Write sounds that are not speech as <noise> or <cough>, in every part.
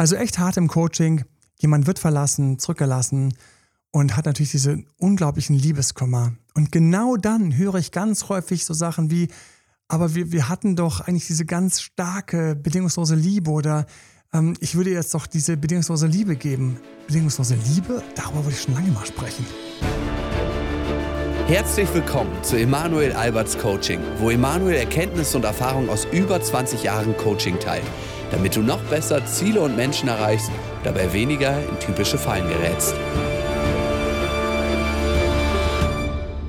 Also echt hart im Coaching. Jemand wird verlassen, zurückgelassen und hat natürlich diesen unglaublichen Liebeskummer. Und genau dann höre ich ganz häufig so Sachen wie, aber wir, wir hatten doch eigentlich diese ganz starke, bedingungslose Liebe oder ähm, ich würde jetzt doch diese bedingungslose Liebe geben. Bedingungslose Liebe? Darüber wollte ich schon lange mal sprechen. Herzlich willkommen zu Emanuel Alberts Coaching, wo Emanuel Erkenntnisse und Erfahrung aus über 20 Jahren Coaching teilt, damit du noch besser Ziele und Menschen erreichst, dabei weniger in typische Fallen gerätst.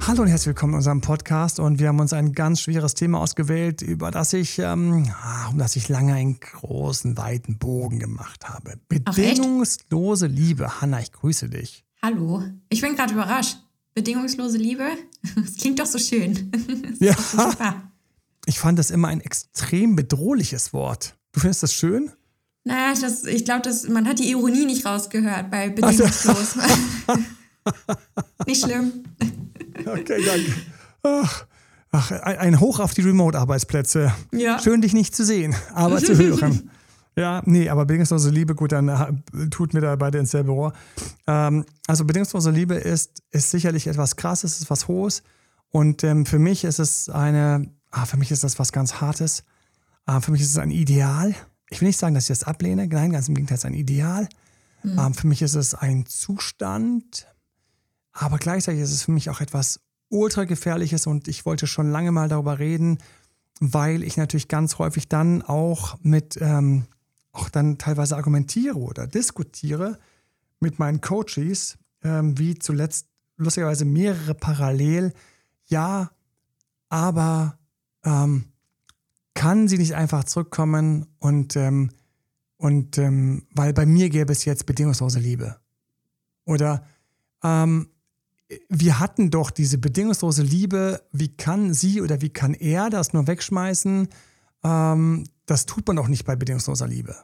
Hallo und herzlich willkommen in unserem Podcast und wir haben uns ein ganz schweres Thema ausgewählt, über das ich, ähm, ah, um das ich lange einen großen, weiten Bogen gemacht habe. Bedingungslose Liebe. Hanna, ich grüße dich. Hallo, ich bin gerade überrascht. Bedingungslose Liebe? <laughs> Das klingt doch so schön. <laughs> ja. Ich fand das immer ein extrem bedrohliches Wort. Du findest das schön? Naja, das, ich glaube, man hat die Ironie nicht rausgehört bei bedingungslos. <laughs> <laughs> nicht schlimm. Okay, danke. Ach, ach, ein Hoch auf die Remote-Arbeitsplätze. Ja. Schön, dich nicht zu sehen, aber zu hören. <laughs> Ja, nee, aber bedingungslose Liebe, gut, dann äh, tut mir da beide ins selbe Rohr. Ähm, also bedingungslose Liebe ist, ist sicherlich etwas krasses, ist was Hohes. Und ähm, für mich ist es eine, ah, für mich ist das was ganz Hartes. Ah, für mich ist es ein Ideal. Ich will nicht sagen, dass ich das ablehne. Nein, ganz im Gegenteil, es ist ein Ideal. Mhm. Ähm, für mich ist es ein Zustand. Aber gleichzeitig ist es für mich auch etwas ultra gefährliches und ich wollte schon lange mal darüber reden, weil ich natürlich ganz häufig dann auch mit ähm, auch dann teilweise argumentiere oder diskutiere mit meinen Coaches, ähm, wie zuletzt lustigerweise mehrere parallel, ja, aber ähm, kann sie nicht einfach zurückkommen und, ähm, und ähm, weil bei mir gäbe es jetzt bedingungslose Liebe. Oder ähm, wir hatten doch diese bedingungslose Liebe, wie kann sie oder wie kann er das nur wegschmeißen? Ähm, das tut man doch nicht bei bedingungsloser Liebe.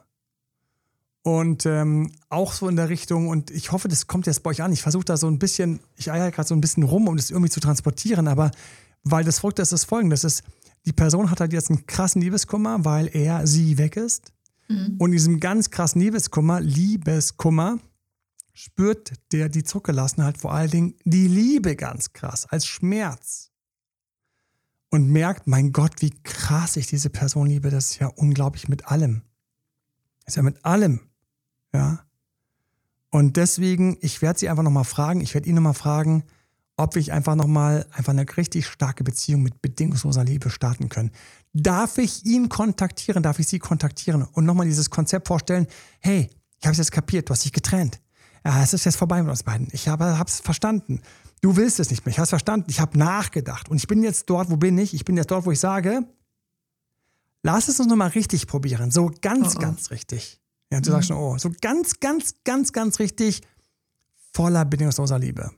Und ähm, auch so in der Richtung, und ich hoffe, das kommt jetzt bei euch an. Ich versuche da so ein bisschen, ich eier gerade so ein bisschen rum, um das irgendwie zu transportieren, aber weil das folgt, das ist folgendes: ist, Die Person hat halt jetzt einen krassen Liebeskummer, weil er sie weg ist. Mhm. Und in diesem ganz krassen Liebeskummer, Liebeskummer, spürt der die Zurückgelassenheit vor allen Dingen die Liebe ganz krass, als Schmerz und merkt, mein Gott, wie krass ich diese Person liebe, das ist ja unglaublich mit allem. Das ist ja mit allem. Ja. Und deswegen, ich werde sie einfach nochmal fragen, ich werde ihn nochmal fragen, ob wir einfach nochmal einfach eine richtig starke Beziehung mit bedingungsloser Liebe starten können. Darf ich ihn kontaktieren? Darf ich sie kontaktieren und nochmal dieses Konzept vorstellen? Hey, ich habe es jetzt kapiert, du hast dich getrennt. Ja, es ist jetzt vorbei mit uns beiden. Ich habe es verstanden. Du willst es nicht mehr. Ich habe es verstanden. Ich habe nachgedacht. Und ich bin jetzt dort, wo bin ich? Ich bin jetzt dort, wo ich sage, lass es uns nochmal richtig probieren. So ganz, oh, oh. ganz richtig. Ja, du mhm. sagst schon, oh, so ganz, ganz, ganz, ganz richtig voller bedingungsloser Liebe.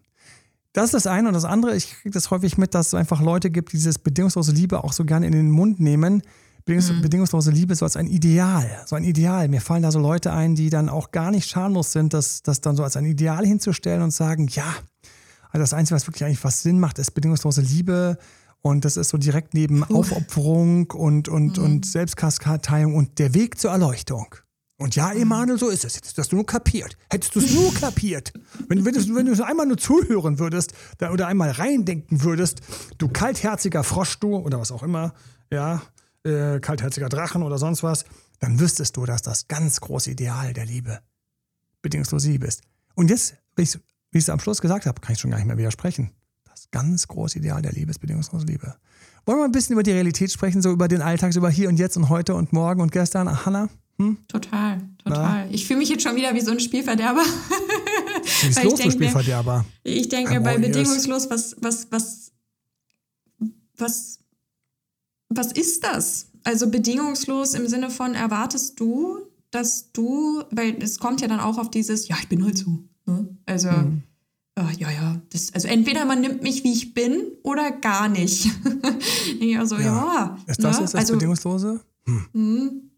Das ist das eine. Und das andere, ich kriege das häufig mit, dass es einfach Leute gibt, die dieses bedingungslose Liebe auch so gerne in den Mund nehmen. Bedingungs mhm. Bedingungslose Liebe so als ein Ideal. So ein Ideal. Mir fallen da so Leute ein, die dann auch gar nicht schamlos sind, das, das dann so als ein Ideal hinzustellen und sagen, ja, also das Einzige, was wirklich eigentlich was Sinn macht, ist bedingungslose Liebe. Und das ist so direkt neben. Aufopferung und, und, mhm. und Selbstkasteiung und der Weg zur Erleuchtung. Und ja, Emanuel, so ist es. Hättest du das nur kapiert. Hättest du es nur kapiert. Wenn, wenn, du, wenn du einmal nur zuhören würdest da, oder einmal reindenken würdest, du kaltherziger Frosch, du oder was auch immer, ja, äh, kaltherziger Drachen oder sonst was, dann wüsstest du, dass das ganz große Ideal der Liebe bedingungslos Liebe ist. Und jetzt, wie ich es am Schluss gesagt habe, kann ich schon gar nicht mehr widersprechen. Das ganz große Ideal der Liebe ist bedingungslose Liebe. Wollen wir ein bisschen über die Realität sprechen, so über den Alltag, so über hier und jetzt und heute und morgen und gestern? Hanna? Hm? Total, total. Na? Ich fühle mich jetzt schon wieder wie so ein Spielverderber. Was ist los, du Spielverderber? Ich denke mir bei bedingungslos, was, was, was, was, was ist das? Also bedingungslos im Sinne von erwartest du, dass du, weil es kommt ja dann auch auf dieses, ja, ich bin halt so. Ne? Also, hm. uh, ja, ja, das, also entweder man nimmt mich, wie ich bin, oder gar nicht. <laughs> also, ja. ja. Ist das ne? jetzt das also, Bedingungslose? Hm.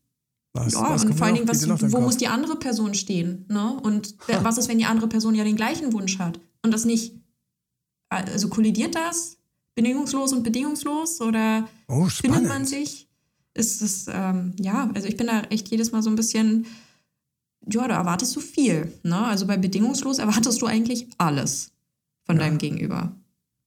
Was, ja, was und vor allen Dingen, was, wo muss die andere Person stehen? Ne? Und <laughs> ha. was ist, wenn die andere Person ja den gleichen Wunsch hat? Und das nicht, also kollidiert das? Bedingungslos und bedingungslos? Oder oh, findet man sich? Ist es, ähm, ja, also ich bin da echt jedes Mal so ein bisschen ja, da erwartest du viel. Ne? Also bei bedingungslos erwartest du eigentlich alles von ja. deinem Gegenüber.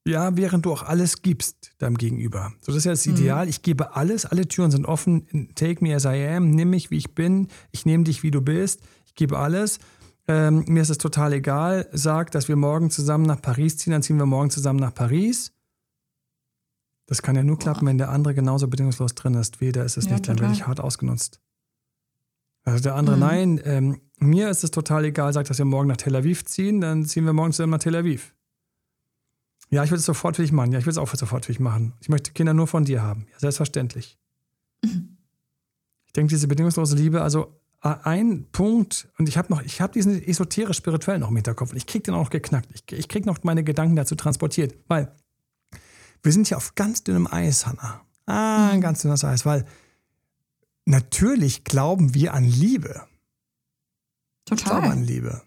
Ja, während du auch alles gibst deinem Gegenüber. So, das ist ja das mhm. Ideal. Ich gebe alles, alle Türen sind offen. Take me as I am, nimm mich, wie ich bin. Ich nehme dich, wie du bist. Ich gebe alles. Ähm, mir ist es total egal. Sag, dass wir morgen zusammen nach Paris ziehen, dann ziehen wir morgen zusammen nach Paris. Das kann ja nur klappen, wenn der andere genauso bedingungslos drin ist. Weder ist es ja, nicht, dann werde ich hart ausgenutzt. Also der andere, mhm. nein, ähm, mir ist es total egal, sagt, dass wir morgen nach Tel Aviv ziehen, dann ziehen wir morgen zusammen nach Tel Aviv. Ja, ich würde es sofort für dich machen. Ja, ich würde es auch sofort für dich machen. Ich möchte Kinder nur von dir haben. Ja, selbstverständlich. Mhm. Ich denke, diese bedingungslose Liebe, also ein Punkt, und ich habe noch, ich habe diesen esoterisch-spirituell noch im Hinterkopf und ich kriege den auch noch geknackt. Ich, ich kriege noch meine Gedanken dazu transportiert, weil wir sind hier auf ganz dünnem Eis, Hannah. Ah, ein mhm. ganz dünnes Eis, weil natürlich glauben wir an Liebe. Total. Ich glaube an Liebe.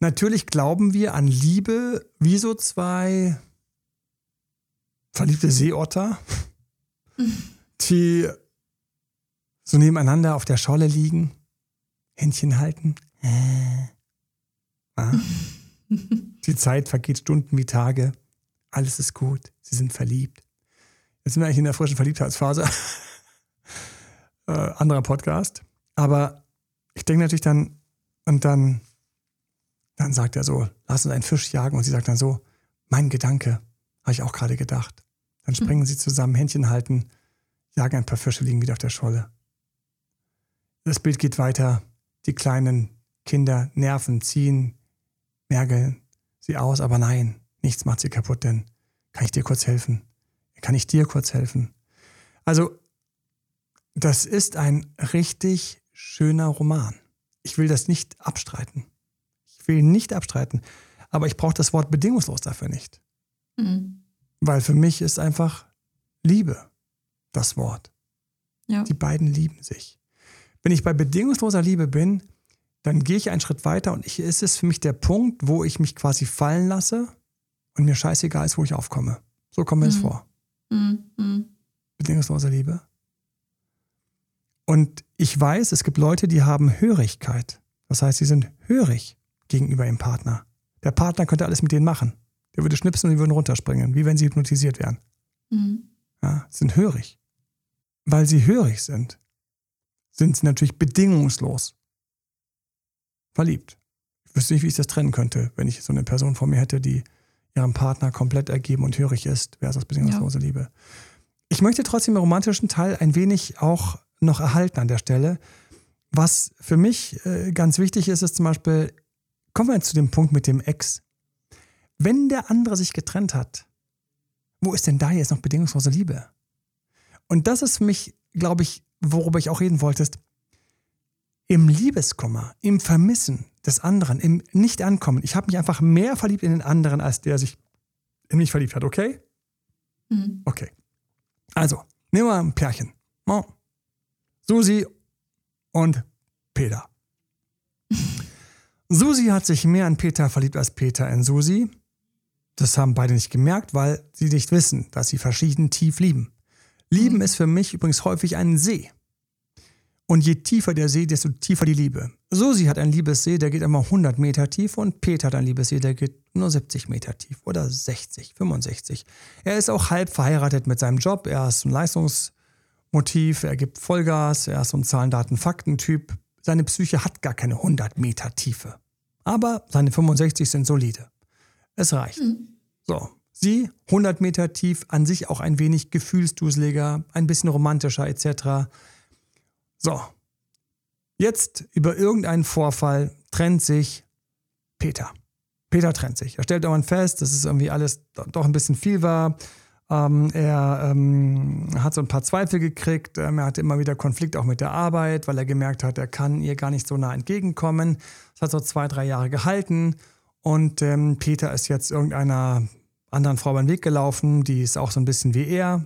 Natürlich glauben wir an Liebe wie so zwei verliebte Seeotter, <laughs> die so nebeneinander auf der Scholle liegen, Händchen halten. Äh. Ah. <laughs> Die Zeit vergeht Stunden wie Tage. Alles ist gut. Sie sind verliebt. Jetzt sind wir eigentlich in der frischen Verliebtheitsphase. <laughs> äh, anderer Podcast. Aber ich denke natürlich dann, und dann, dann sagt er so, lass uns einen Fisch jagen. Und sie sagt dann so, mein Gedanke, habe ich auch gerade gedacht. Dann hm. springen mhm. sie zusammen, Händchen halten, jagen ein paar Fische, liegen wieder auf der Scholle. Das Bild geht weiter. Die kleinen Kinder nerven, ziehen, mergeln sie aus, aber nein, nichts macht sie kaputt, denn kann ich dir kurz helfen? Kann ich dir kurz helfen? Also das ist ein richtig schöner Roman. Ich will das nicht abstreiten. Ich will nicht abstreiten. Aber ich brauche das Wort bedingungslos dafür nicht. Mhm. Weil für mich ist einfach Liebe das Wort. Ja. Die beiden lieben sich. Wenn ich bei bedingungsloser Liebe bin, dann gehe ich einen Schritt weiter und ich, es ist für mich der Punkt, wo ich mich quasi fallen lasse und mir scheißegal ist, wo ich aufkomme. So kommt mir mhm. es vor. Mhm. mhm. Bedingungslose Liebe. Und ich weiß, es gibt Leute, die haben Hörigkeit. Das heißt, sie sind hörig gegenüber ihrem Partner. Der Partner könnte alles mit denen machen. Der würde schnipsen und die würden runterspringen, wie wenn sie hypnotisiert wären. Mhm. Ja, sind hörig. Weil sie hörig sind, sind sie natürlich bedingungslos verliebt. Ich wüsste nicht, wie ich das trennen könnte, wenn ich so eine Person vor mir hätte, die ihrem Partner komplett ergeben und hörig ist, versus bedingungslose ja. Liebe. Ich möchte trotzdem im romantischen Teil ein wenig auch noch erhalten an der Stelle. Was für mich äh, ganz wichtig ist, ist zum Beispiel, kommen wir zu dem Punkt mit dem Ex. Wenn der andere sich getrennt hat, wo ist denn da jetzt noch bedingungslose Liebe? Und das ist für mich, glaube ich, worüber ich auch reden wollte, ist, im Liebeskummer, im Vermissen des anderen, im Nicht-Ankommen. Ich habe mich einfach mehr verliebt in den anderen, als der sich in mich verliebt hat, okay? Mhm. Okay. Also, nehmen wir ein Pärchen. Susi und Peter. Susi hat sich mehr in Peter verliebt als Peter in Susi. Das haben beide nicht gemerkt, weil sie nicht wissen, dass sie verschieden tief lieben. Lieben mhm. ist für mich übrigens häufig ein See. Und je tiefer der See, desto tiefer die Liebe. Susi hat einen Liebessee, der geht immer 100 Meter tief und Peter hat einen Liebessee, der geht nur 70 Meter tief oder 60, 65. Er ist auch halb verheiratet mit seinem Job. Er ist ein Leistungs- Motiv, er gibt Vollgas, er ist so ein Zahlen, Daten, Fakten-Typ. Seine Psyche hat gar keine 100 Meter Tiefe. Aber seine 65 sind solide. Es reicht. Mhm. So. Sie 100 Meter tief, an sich auch ein wenig gefühlsduseliger, ein bisschen romantischer etc. So. Jetzt über irgendeinen Vorfall trennt sich Peter. Peter trennt sich. Er stellt irgendwann fest, dass es irgendwie alles doch ein bisschen viel war. Ähm, er ähm, hat so ein paar Zweifel gekriegt. Ähm, er hatte immer wieder Konflikt auch mit der Arbeit, weil er gemerkt hat, er kann ihr gar nicht so nah entgegenkommen. Das hat so zwei, drei Jahre gehalten. Und ähm, Peter ist jetzt irgendeiner anderen Frau beim Weg gelaufen. Die ist auch so ein bisschen wie er.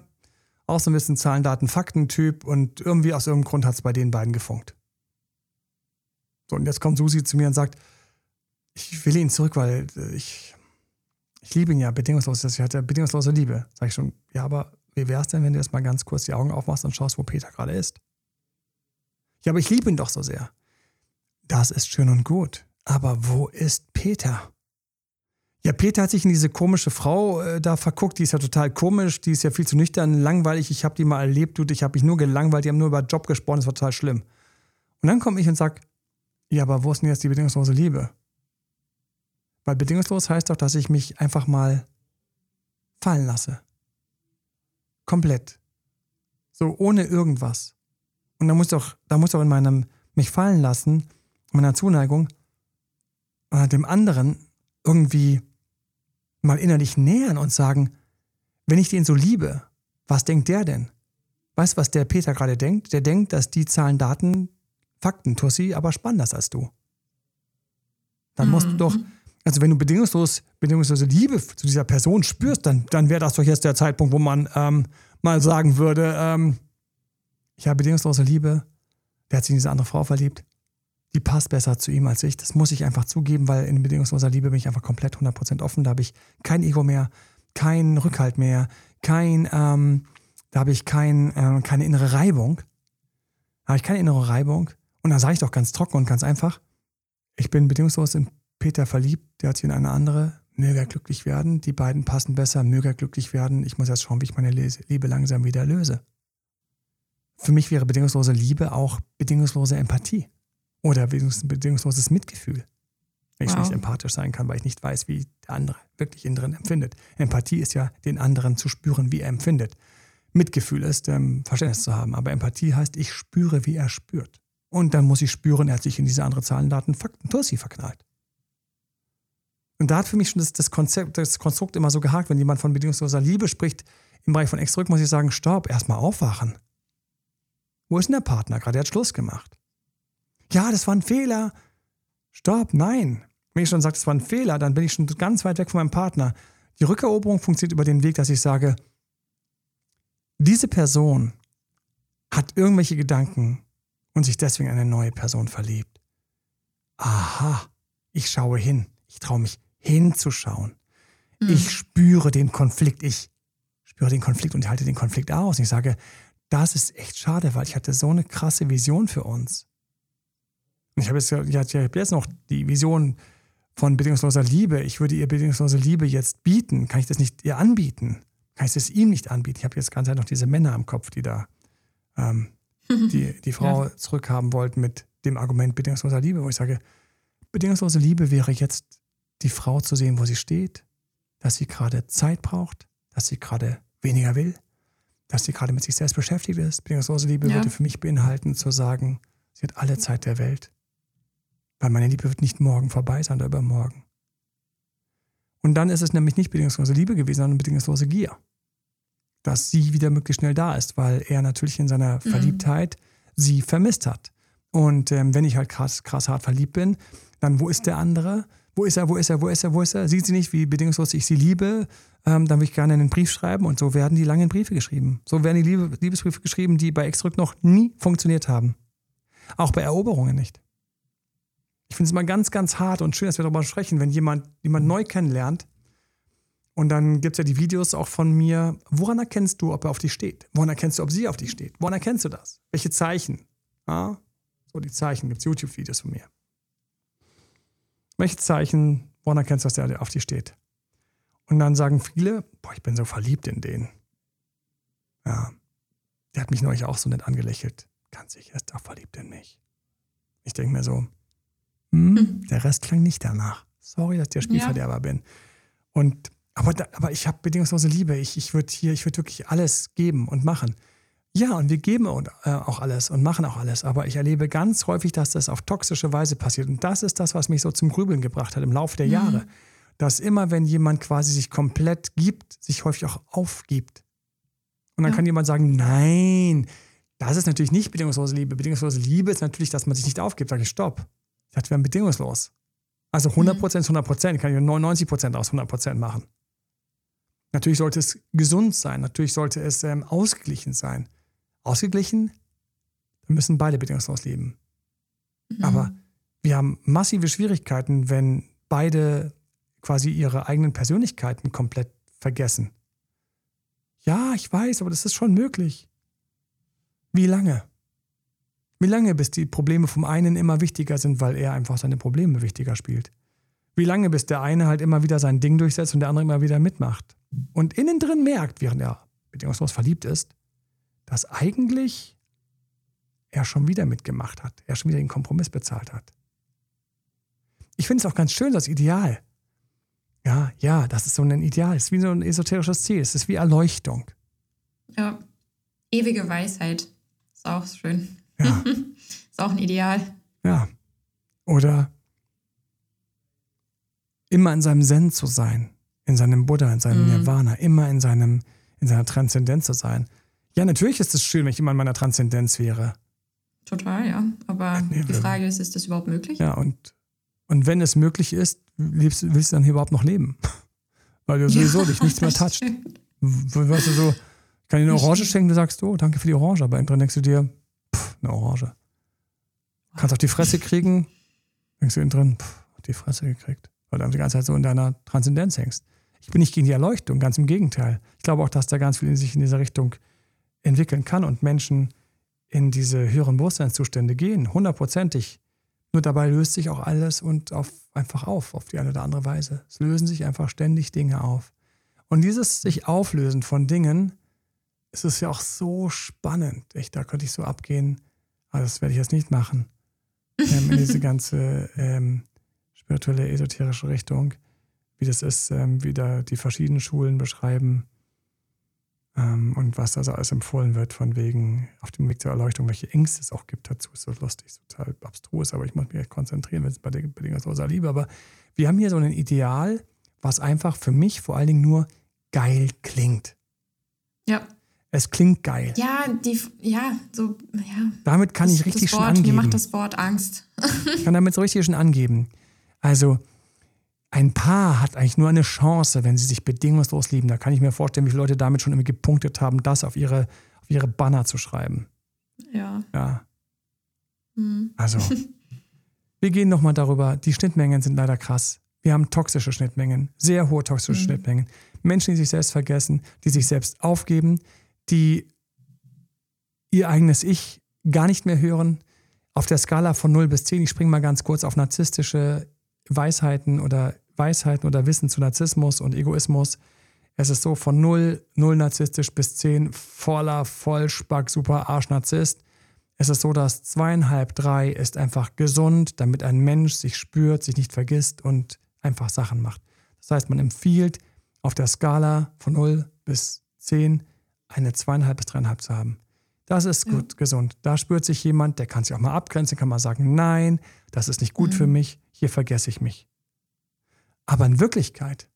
Auch so ein bisschen Zahlen, Daten, Fakten-Typ. Und irgendwie aus irgendeinem Grund hat es bei den beiden gefunkt. So, und jetzt kommt Susi zu mir und sagt, ich will ihn zurück, weil ich ich liebe ihn ja bedingungslos, ich hatte bedingungslose Liebe. Sag ich schon, ja, aber wie wäre es denn, wenn du jetzt mal ganz kurz die Augen aufmachst und schaust, wo Peter gerade ist? Ja, aber ich liebe ihn doch so sehr. das ist schön und gut. Aber wo ist Peter? Ja, Peter hat sich in diese komische Frau äh, da verguckt, die ist ja total komisch, die ist ja viel zu nüchtern, langweilig. Ich habe die mal erlebt, du, ich habe mich nur gelangweilt, die haben nur über Job gesprochen, das war total schlimm. Und dann komme ich und sage, ja, aber wo ist denn jetzt die bedingungslose Liebe? Weil bedingungslos heißt doch, dass ich mich einfach mal fallen lasse. Komplett. So ohne irgendwas. Und da muss doch, da muss doch in meinem mich fallen lassen, meiner Zuneigung, äh, dem anderen irgendwie mal innerlich nähern und sagen, wenn ich den so liebe, was denkt der denn? Weißt du, was der Peter gerade denkt? Der denkt, dass die Zahlen, Daten, Fakten, Tussi, aber spannender als du. Dann musst mhm. du doch, also wenn du bedingungslos, bedingungslose Liebe zu dieser Person spürst, dann, dann wäre das doch jetzt der Zeitpunkt, wo man ähm, mal sagen würde, ähm, ich habe bedingungslose Liebe, der hat sich in diese andere Frau verliebt, die passt besser zu ihm als ich. Das muss ich einfach zugeben, weil in bedingungsloser Liebe bin ich einfach komplett 100% offen. Da habe ich kein Ego mehr, keinen Rückhalt mehr, kein, ähm, da habe ich kein, äh, keine innere Reibung. Da habe ich keine innere Reibung. Und da sage ich doch ganz trocken und ganz einfach, ich bin bedingungslos in Peter verliebt, der hat sich in eine andere, möge er glücklich werden. Die beiden passen besser, möge er glücklich werden. Ich muss jetzt schauen, wie ich meine Liebe langsam wieder löse. Für mich wäre bedingungslose Liebe auch bedingungslose Empathie. Oder bedingungsloses Mitgefühl. Wenn ich wow. nicht empathisch sein kann, weil ich nicht weiß, wie der andere wirklich innen drin empfindet. Empathie ist ja, den anderen zu spüren, wie er empfindet. Mitgefühl ist, ähm, Verständnis zu haben. Aber Empathie heißt, ich spüre, wie er spürt. Und dann muss ich spüren, er hat sich in diese andere Zahlen, Daten, Fakten, Tussi verknallt. Und da hat für mich schon das, das, Konzept, das Konstrukt immer so gehakt, wenn jemand von bedingungsloser Liebe spricht, im Bereich von Extrück muss ich sagen, stopp, erstmal aufwachen. Wo ist denn der Partner gerade? Der hat Schluss gemacht ja, das war ein Fehler. Stopp, nein. Wenn ich schon sage, das war ein Fehler, dann bin ich schon ganz weit weg von meinem Partner. Die Rückeroberung funktioniert über den Weg, dass ich sage, diese Person hat irgendwelche Gedanken und sich deswegen eine neue Person verliebt. Aha, ich schaue hin. Ich traue mich hinzuschauen. Mhm. Ich spüre den Konflikt. Ich spüre den Konflikt und halte den Konflikt aus. Und ich sage, das ist echt schade, weil ich hatte so eine krasse Vision für uns. Ich habe jetzt, ich habe jetzt noch die Vision von bedingungsloser Liebe. Ich würde ihr bedingungslose Liebe jetzt bieten. Kann ich das nicht ihr anbieten? Kann ich das ihm nicht anbieten? Ich habe jetzt ganz noch diese Männer im Kopf, die da ähm, <laughs> die, die Frau ja. zurückhaben wollten mit dem Argument bedingungsloser Liebe, wo ich sage, bedingungslose Liebe wäre jetzt die Frau zu sehen, wo sie steht, dass sie gerade Zeit braucht, dass sie gerade weniger will, dass sie gerade mit sich selbst beschäftigt ist. Bedingungslose Liebe ja. würde für mich beinhalten, zu sagen, sie hat alle Zeit der Welt. Weil meine Liebe wird nicht morgen vorbei sein oder übermorgen. Und dann ist es nämlich nicht bedingungslose Liebe gewesen, sondern bedingungslose Gier. Dass sie wieder möglichst schnell da ist, weil er natürlich in seiner mhm. Verliebtheit sie vermisst hat. Und ähm, wenn ich halt krass, krass hart verliebt bin, dann wo ist der andere? Wo ist er, wo ist er, wo ist er, wo ist er? Sieht sie nicht, wie bedingungslos ich sie liebe? Ähm, dann würde ich gerne einen Brief schreiben und so werden die langen Briefe geschrieben. So werden die Liebe, Liebesbriefe geschrieben, die bei Exrück noch nie funktioniert haben. Auch bei Eroberungen nicht. Ich finde es immer ganz, ganz hart und schön, dass wir darüber sprechen, wenn jemand jemand neu kennenlernt. Und dann gibt es ja die Videos auch von mir. Woran erkennst du, ob er auf dich steht? Woran erkennst du, ob sie auf dich steht? Woran erkennst du das? Welche Zeichen? Ja? So, die Zeichen gibt es YouTube-Videos von mir. Welche Zeichen, woran erkennst du, dass der auf dich steht? Und dann sagen viele, boah, ich bin so verliebt in den. Ja, der hat mich neulich auch so nett angelächelt. Ganz sicher ist er verliebt in mich. Ich denke mir so, hm, hm. Der Rest klang nicht danach. Sorry, dass ich der Spielverderber ja. bin. Und, aber, aber ich habe bedingungslose Liebe. Ich, ich würde hier, ich würde wirklich alles geben und machen. Ja, und wir geben äh, auch alles und machen auch alles. Aber ich erlebe ganz häufig, dass das auf toxische Weise passiert. Und das ist das, was mich so zum Grübeln gebracht hat im Laufe der mhm. Jahre. Dass immer, wenn jemand quasi sich komplett gibt, sich häufig auch aufgibt. Und dann ja. kann jemand sagen, nein, das ist natürlich nicht bedingungslose Liebe. Bedingungslose Liebe ist natürlich, dass man sich nicht aufgibt. Sag ich, stopp. Ich dachte, wir werden bedingungslos. Also 100 Prozent ist 100 Prozent. Kann ich 99 Prozent aus 100 Prozent machen. Natürlich sollte es gesund sein. Natürlich sollte es ähm, ausgeglichen sein. Ausgeglichen, dann müssen beide bedingungslos leben. Mhm. Aber wir haben massive Schwierigkeiten, wenn beide quasi ihre eigenen Persönlichkeiten komplett vergessen. Ja, ich weiß, aber das ist schon möglich. Wie lange? Wie lange, bis die Probleme vom einen immer wichtiger sind, weil er einfach seine Probleme wichtiger spielt? Wie lange, bis der eine halt immer wieder sein Ding durchsetzt und der andere immer wieder mitmacht? Und innen drin merkt, während er bedingungslos verliebt ist, dass eigentlich er schon wieder mitgemacht hat, er schon wieder den Kompromiss bezahlt hat. Ich finde es auch ganz schön, das Ideal. Ja, ja, das ist so ein Ideal. Es ist wie so ein esoterisches Ziel. Es ist wie Erleuchtung. Ja, ewige Weisheit. Ist auch schön. Ja. <laughs> ist auch ein Ideal. Ja. Oder immer in seinem Zen zu sein, in seinem Buddha, in seinem mm. Nirvana, immer in, seinem, in seiner Transzendenz zu sein. Ja, natürlich ist es schön, wenn ich immer in meiner Transzendenz wäre. Total, ja. Aber nee, die Frage ist, ist das überhaupt möglich? Ja, und, und wenn es möglich ist, willst, willst du dann hier überhaupt noch leben? <laughs> Weil du sowieso ja, dich nichts mehr toucht. Weißt du so, ich kann dir eine Orange schenken, du sagst, oh, danke für die Orange, aber drin denkst du dir, pff, eine Orange. Kannst auf die Fresse kriegen, denkst du innen drin, pff, auf die Fresse gekriegt. Weil du die ganze Zeit so in deiner Transzendenz hängst. Ich bin nicht gegen die Erleuchtung, ganz im Gegenteil. Ich glaube auch, dass da ganz viel in sich in dieser Richtung entwickeln kann und Menschen in diese höheren Bewusstseinszustände gehen, hundertprozentig. Nur dabei löst sich auch alles und auf, einfach auf, auf die eine oder andere Weise. Es lösen sich einfach ständig Dinge auf. Und dieses sich auflösen von Dingen, es ist ja auch so spannend. Echt, da könnte ich so abgehen, aber das werde ich jetzt nicht machen. <laughs> Ähm, in diese ganze ähm, spirituelle, esoterische Richtung, wie das ist, ähm, wie da die verschiedenen Schulen beschreiben und was also alles empfohlen wird, von wegen auf dem Weg zur Erleuchtung, welche Ängste es auch gibt dazu. Ist so lustig, total abstrus, aber ich muss mich echt konzentrieren, wenn es bei der bedingungsloser Liebe. Aber wir haben hier so ein Ideal, was einfach für mich vor allen Dingen nur geil klingt. Ja. Es klingt geil. Ja, die, ja, so, ja. Damit kann das, ich richtig Wort, schon angeben. Mir macht das Wort Angst. ich kann damit so richtig schon angeben. Also, ein Paar hat eigentlich nur eine Chance, wenn sie sich bedingungslos lieben. Da kann ich mir vorstellen, wie viele Leute damit schon irgendwie gepunktet haben, das auf ihre, auf ihre Banner zu schreiben. Ja. Ja. Mhm. Also, <laughs> wir gehen nochmal darüber. Die Schnittmengen sind leider krass. Wir haben toxische Schnittmengen, sehr hohe toxische mhm. Schnittmengen. Menschen, die sich selbst vergessen, die sich selbst aufgeben, die ihr eigenes Ich gar nicht mehr hören. Auf der Skala von 0 bis 10, ich springe mal ganz kurz auf narzisstische Weisheiten oder Weisheiten oder Wissen zu Narzissmus und Egoismus. Es ist so von null, null narzisstisch bis zehn voller Vollspack, super Arsch-Narzisst. Es ist so, dass zweieinhalb, drei ist einfach gesund, damit ein Mensch sich spürt, sich nicht vergisst und einfach Sachen macht. Das heißt, man empfiehlt auf der Skala von 0 bis 10 eine zweieinhalb bis dreieinhalb zu haben. Das ist gut, ja. gesund. Da spürt sich jemand, der kann sich auch mal abgrenzen, kann mal sagen, nein, das ist nicht gut mhm. für mich, hier vergesse ich mich. Aber in Wirklichkeit,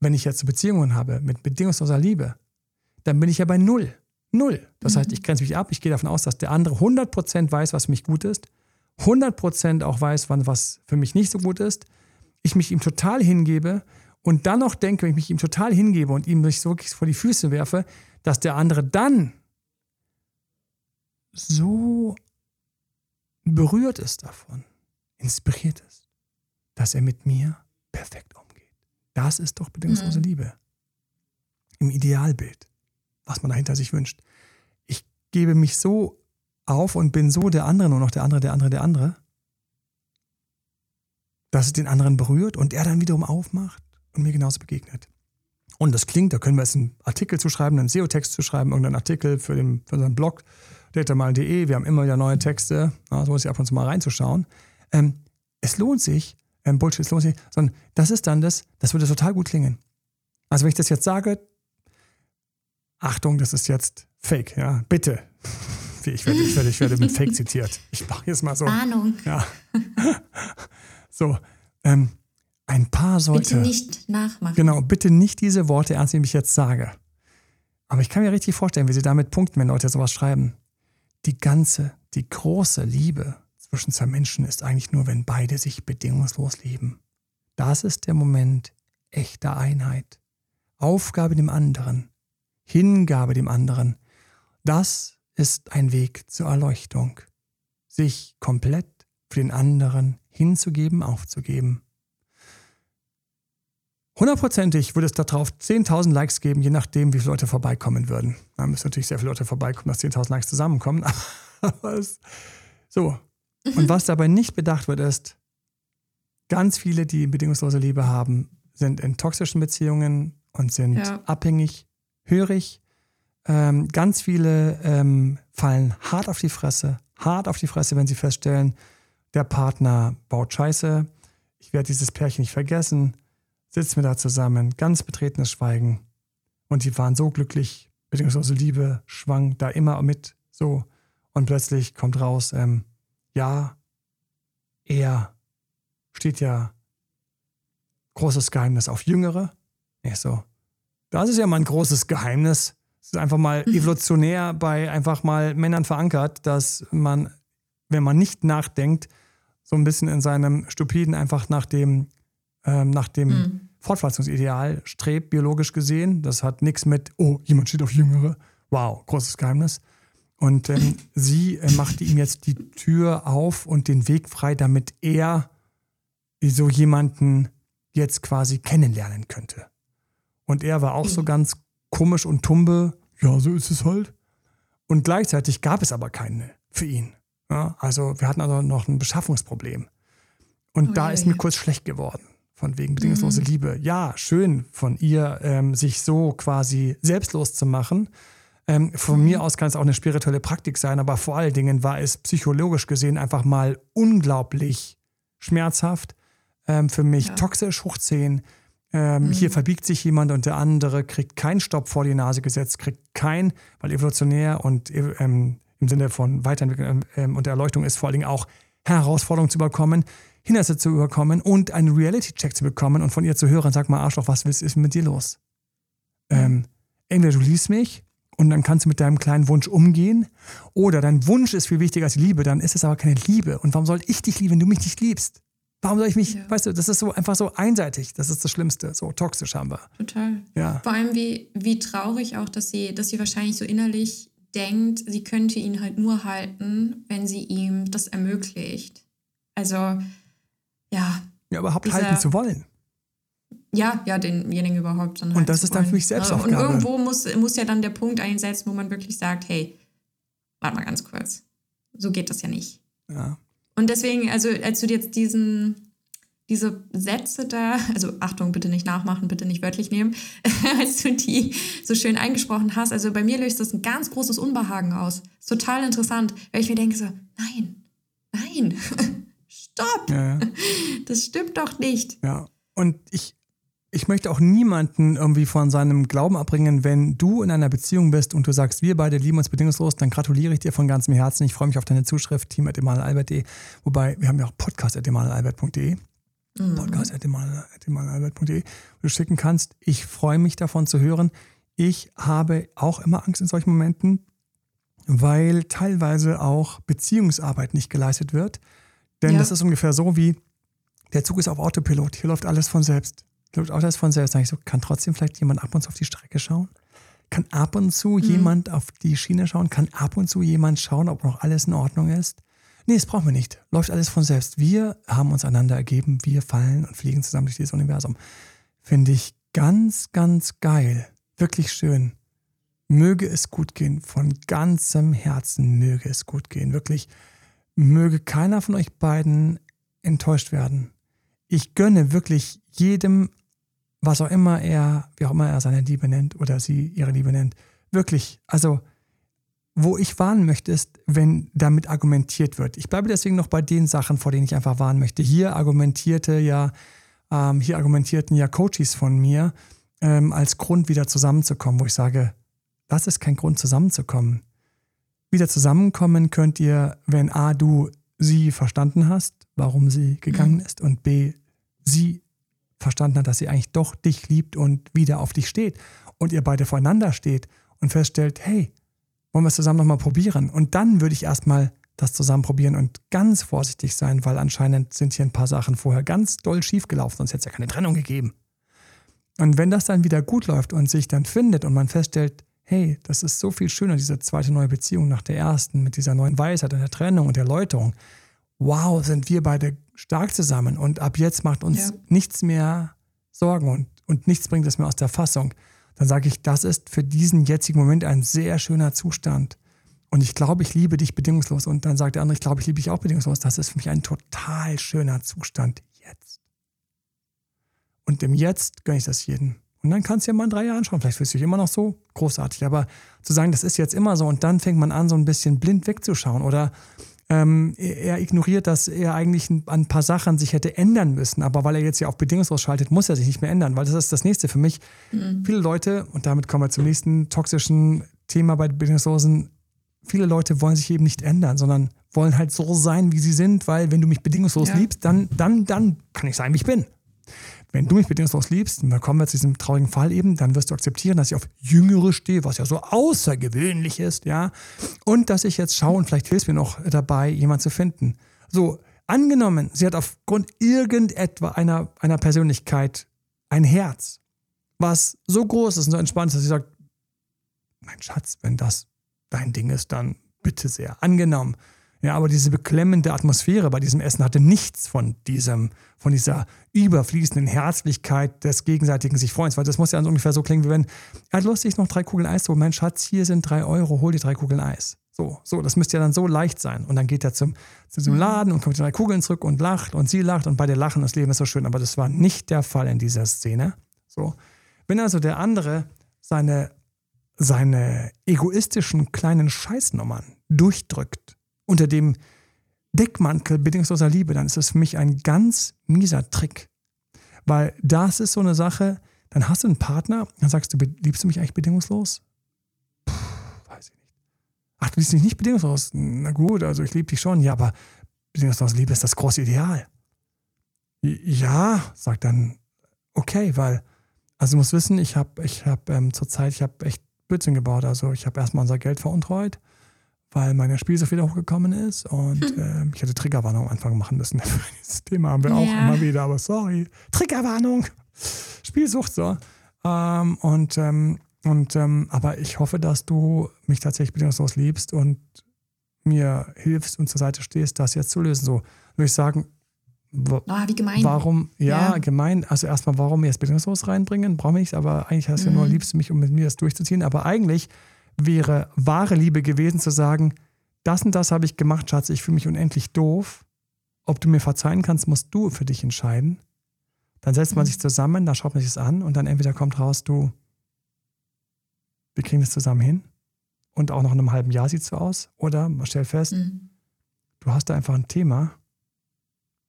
wenn ich jetzt Beziehungen habe mit bedingungsloser Liebe, dann bin ich ja bei Null. Null. Das mhm. heißt, ich grenze mich ab, ich gehe davon aus, dass der andere 100% weiß, was für mich gut ist, 100% auch weiß, wann was für mich nicht so gut ist, ich mich ihm total hingebe und dann noch denke, wenn ich mich ihm total hingebe und ihm mich so wirklich vor die Füße werfe, dass der andere dann so berührt ist davon, inspiriert ist, dass er mit mir perfekt umgeht. Das ist doch bedingungslose mhm. Liebe. Im Idealbild, was man dahinter sich wünscht. Ich gebe mich so auf und bin so der andere, nur noch der andere, der andere, der andere, dass es den anderen berührt und er dann wiederum aufmacht und mir genauso begegnet. Und das klingt, da können wir jetzt einen Artikel zu schreiben, einen SEO-Text zu schreiben, irgendeinen Artikel für, den, für unseren Blog, datamal.de. Wir haben immer wieder neue Texte, so muss ich ab und zu mal reinzuschauen. Ähm, es lohnt sich, ähm, Bullshit, lohnt sich, sondern das ist dann das, das würde total gut klingen. Also wenn ich das jetzt sage, Achtung, das ist jetzt Fake, ja, bitte. <laughs> Ich werde, ich werde, ich werde mit Fake <laughs> zitiert. Ich mache jetzt mal so. Ahnung. Ja. <laughs> So, ähm, ein paar sollte. Bitte nicht nachmachen. Genau, bitte nicht diese Worte ernst nehmen, die ich jetzt sage. Aber ich kann mir richtig vorstellen, wie sie damit punkten, wenn Leute sowas schreiben. Die ganze, die große Liebe zwischen zwei Menschen ist eigentlich nur, wenn beide sich bedingungslos lieben. Das ist der Moment echter Einheit. Aufgabe dem anderen, Hingabe dem anderen. Das ist ein Weg zur Erleuchtung. Sich komplett für den anderen hinzugeben, aufzugeben. Hundertprozentig würde es darauf 10.000 Likes geben, je nachdem, wie viele Leute vorbeikommen würden. Da müssen natürlich sehr viele Leute vorbeikommen, dass 10.000 Likes zusammenkommen. <laughs> Aber es, So. Und was dabei nicht bedacht wird, ist, ganz viele, die bedingungslose Liebe haben, sind in toxischen Beziehungen und sind ja. abhängig, hörig. Ähm, ganz viele ähm, fallen hart auf die Fresse, hart auf die Fresse, wenn sie feststellen, der Partner baut Scheiße. Ich werde dieses Pärchen nicht vergessen. Sitzen wir da zusammen, ganz betretenes Schweigen. Und die waren so glücklich, bedingungslose Liebe schwang da immer mit, so. Und plötzlich kommt raus, ähm, ja, er steht ja großes Geheimnis auf Jüngere. Ich so, das ist ja mal ein großes Geheimnis. Es ist einfach mal mhm. evolutionär bei einfach mal Männern verankert, dass man, wenn man nicht nachdenkt, so ein bisschen in seinem Stupiden einfach nach dem, ähm, nach dem mhm. Fortpflanzungsideal strebt, biologisch gesehen. Das hat nichts mit, oh, jemand steht auf Jüngere. Wow, großes Geheimnis. Und ähm, sie äh, machte ihm jetzt die Tür auf und den Weg frei, damit er so jemanden jetzt quasi kennenlernen könnte. Und er war auch so mhm. ganz komisch und tumbe. Ja, so ist es halt. Und gleichzeitig gab es aber keine für ihn. Ja, also wir hatten also noch ein Beschaffungsproblem. Und oh, da ja, ist mir kurz schlecht geworden. Von wegen bedingungslose mhm. Liebe. Ja, schön von ihr, ähm, sich so quasi selbstlos zu machen. Ähm, von mhm. mir aus kann es auch eine spirituelle Praktik sein, aber vor allen Dingen war es psychologisch gesehen einfach mal unglaublich schmerzhaft. Ähm, für mich ja. toxisch hoch 10. Ähm, mhm. Hier verbiegt sich jemand und der andere kriegt keinen Stopp vor die Nase gesetzt, kriegt kein, weil evolutionär und ähm, im Sinne von Weiterentwicklung ähm, und Erleuchtung ist vor allen Dingen auch Herausforderungen zu überkommen, Hindernisse zu überkommen und einen Reality-Check zu bekommen und von ihr zu hören, sag mal Arschloch, was ist mit dir los? Ähm, entweder du liebst mich und dann kannst du mit deinem kleinen Wunsch umgehen oder dein Wunsch ist viel wichtiger als Liebe, dann ist es aber keine Liebe. Und warum soll ich dich lieben, wenn du mich nicht liebst? Warum soll ich mich, ja. weißt du, das ist so einfach so einseitig. Das ist das Schlimmste. So toxisch haben wir. Total. Ja. Vor allem wie, wie traurig auch, dass sie, dass sie wahrscheinlich so innerlich denkt, sie könnte ihn halt nur halten, wenn sie ihm das ermöglicht. Also, ja. Ja, überhaupt halten zu wollen. Ja, ja, denjenigen überhaupt dann. Und das ist dann für mich selbst Und irgendwo muss, muss ja dann der Punkt einsetzen, wo man wirklich sagt, hey, warte mal ganz kurz. So geht das ja nicht. Ja. Und deswegen, also als du jetzt diesen, diese Sätze da, also Achtung, bitte nicht nachmachen, bitte nicht wörtlich nehmen, <laughs> als du die so schön eingesprochen hast, also bei mir löst das ein ganz großes Unbehagen aus. Ist total interessant, weil ich mir denke so, nein, nein, <laughs> stopp, ja, ja. das stimmt doch nicht. Ja, und ich ich möchte auch niemanden irgendwie von seinem Glauben abbringen, wenn du in einer Beziehung bist und du sagst, wir beide lieben uns bedingungslos, dann gratuliere ich dir von ganzem Herzen. Ich freue mich auf deine Zuschrift, team.emanuelalbert.de. Wobei, wir haben ja auch podcast.emanuelalbert.de. Mhm. Podcast.emanuelalbert.de, wo du schicken kannst. Ich freue mich davon zu hören. Ich habe auch immer Angst in solchen Momenten, weil teilweise auch Beziehungsarbeit nicht geleistet wird. Denn ja. das ist ungefähr so wie, der Zug ist auf Autopilot, hier läuft alles von selbst läuft auch das von selbst. Sag ich so, kann trotzdem vielleicht jemand ab und zu auf die Strecke schauen? Kann ab und zu mhm. jemand auf die Schiene schauen? Kann ab und zu jemand schauen, ob noch alles in Ordnung ist? Nee, das brauchen wir nicht. Läuft alles von selbst. Wir haben uns einander ergeben. Wir fallen und fliegen zusammen durch dieses Universum. Finde ich ganz, ganz geil. Wirklich schön. Möge es gut gehen. Von ganzem Herzen möge es gut gehen. Wirklich. Möge keiner von euch beiden enttäuscht werden. Ich gönne wirklich jedem was auch immer er, wie auch immer er seine Liebe nennt oder sie ihre Liebe nennt, wirklich, also wo ich warnen möchte, ist, wenn damit argumentiert wird. Ich bleibe deswegen noch bei den Sachen, vor denen ich einfach warnen möchte. Hier argumentierte ja, ähm, hier argumentierten ja Coaches von mir ähm, als Grund, wieder zusammenzukommen, wo ich sage, das ist kein Grund, zusammenzukommen. Wieder zusammenkommen könnt ihr, wenn A, du sie verstanden hast, warum sie gegangen mhm. ist, und B, sie verstanden hat, dass sie eigentlich doch dich liebt und wieder auf dich steht und ihr beide voreinander steht und feststellt, hey, wollen wir es zusammen nochmal probieren? Und dann würde ich erstmal das zusammen probieren und ganz vorsichtig sein, weil anscheinend sind hier ein paar Sachen vorher ganz doll schief gelaufen, sonst hätte es ja keine Trennung gegeben. Und wenn das dann wieder gut läuft und sich dann findet und man feststellt, hey, das ist so viel schöner, diese zweite neue Beziehung nach der ersten, mit dieser neuen Weisheit und der Trennung und der Erläuterung, wow, sind wir beide stark zusammen und ab jetzt macht uns ja. nichts mehr Sorgen und, und nichts bringt es mehr aus der Fassung, dann sage ich, das ist für diesen jetzigen Moment ein sehr schöner Zustand. und ich glaube, ich liebe dich bedingungslos. Und dann sagt der andere, ich glaube, ich liebe dich auch bedingungslos. Das ist für mich ein total schöner Zustand jetzt. Und im Jetzt gönne ich das jedem. Und dann kannst du ja mal in drei Jahren schauen. Vielleicht fühlst du dich immer noch so großartig. Aber zu sagen, das ist jetzt immer so und dann fängt man an, so ein bisschen blind wegzuschauen oder ähm, er ignoriert, dass er eigentlich an ein paar Sachen sich hätte ändern müssen. Aber weil er jetzt ja auf bedingungslos schaltet, muss er sich nicht mehr ändern, weil das ist das nächste für mich. Mhm. Viele Leute, und damit kommen wir zum nächsten toxischen Thema bei Bedingungslosen, viele Leute wollen sich eben nicht ändern, sondern wollen halt so sein, wie sie sind, weil wenn du mich bedingungslos ja. liebst, dann, dann, dann kann ich sein, wie ich bin. Wenn du mich bedingungslos liebst, und dann kommen wir zu diesem traurigen Fall eben, dann wirst du akzeptieren, dass ich auf Jüngere stehe, was ja so außergewöhnlich ist, ja. Und dass ich jetzt schaue und vielleicht hilfst mir noch dabei, jemanden zu finden. So, angenommen, sie hat aufgrund irgendetwa einer, einer Persönlichkeit ein Herz, was so groß ist und so entspannt ist, dass sie sagt, mein Schatz, wenn das dein Ding ist, dann bitte sehr. Angenommen. Ja, aber diese beklemmende Atmosphäre bei diesem Essen hatte nichts von diesem, von dieser überfließenden Herzlichkeit des gegenseitigen sich Freunds, weil das muss ja ungefähr so klingen, wie wenn, er hat lustig noch drei Kugeln Eis, so, mein Schatz, hier sind drei Euro, hol dir drei Kugeln Eis. So, so, das müsste ja dann so leicht sein. Und dann geht er zum, zu diesem Laden und kommt die drei Kugeln zurück und lacht und sie lacht und beide lachen, das Leben ist so schön. Aber das war nicht der Fall in dieser Szene. So. Wenn also der andere seine seine egoistischen kleinen Scheißnummern durchdrückt unter dem Deckmantel bedingungsloser Liebe, dann ist das für mich ein ganz mieser Trick. Weil das ist so eine Sache, dann hast du einen Partner, dann sagst du, liebst du mich eigentlich bedingungslos? Puh, weiß ich nicht. Ach, du liebst mich nicht bedingungslos? Na gut, also ich liebe dich schon, ja, aber bedingungslos Liebe ist das große Ideal. Ja, sagt dann, okay, weil, also du musst wissen, ich habe ich hab, ähm, zurzeit, ich habe echt Blödsinn gebaut. Also ich habe erstmal unser Geld veruntreut, weil meine Spielsucht wieder hochgekommen ist und hm. äh, ich hätte Triggerwarnung am Anfang machen müssen. <laughs> Dieses Thema haben wir ja. auch immer wieder, aber sorry. Triggerwarnung! Spielsucht, so. Ähm, und, ähm, und ähm, aber ich hoffe, dass du mich tatsächlich bedingungslos liebst und mir hilfst und zur Seite stehst, das jetzt zu lösen. So würde ich sagen, Oh, wie gemein. Warum, ja, ja. gemein. Also erstmal, warum mir das Bedingungslos reinbringen, brauche ich aber eigentlich hast du mhm. ja nur liebst du mich, um mit mir das durchzuziehen. Aber eigentlich wäre wahre Liebe gewesen zu sagen, das und das habe ich gemacht, Schatz, ich fühle mich unendlich doof. Ob du mir verzeihen kannst, musst du für dich entscheiden. Dann setzt man mhm. sich zusammen, da schaut man sich das an und dann entweder kommt raus, du, wir kriegen das zusammen hin. Und auch noch in einem halben Jahr sieht es so aus. Oder man stellt fest, mhm. du hast da einfach ein Thema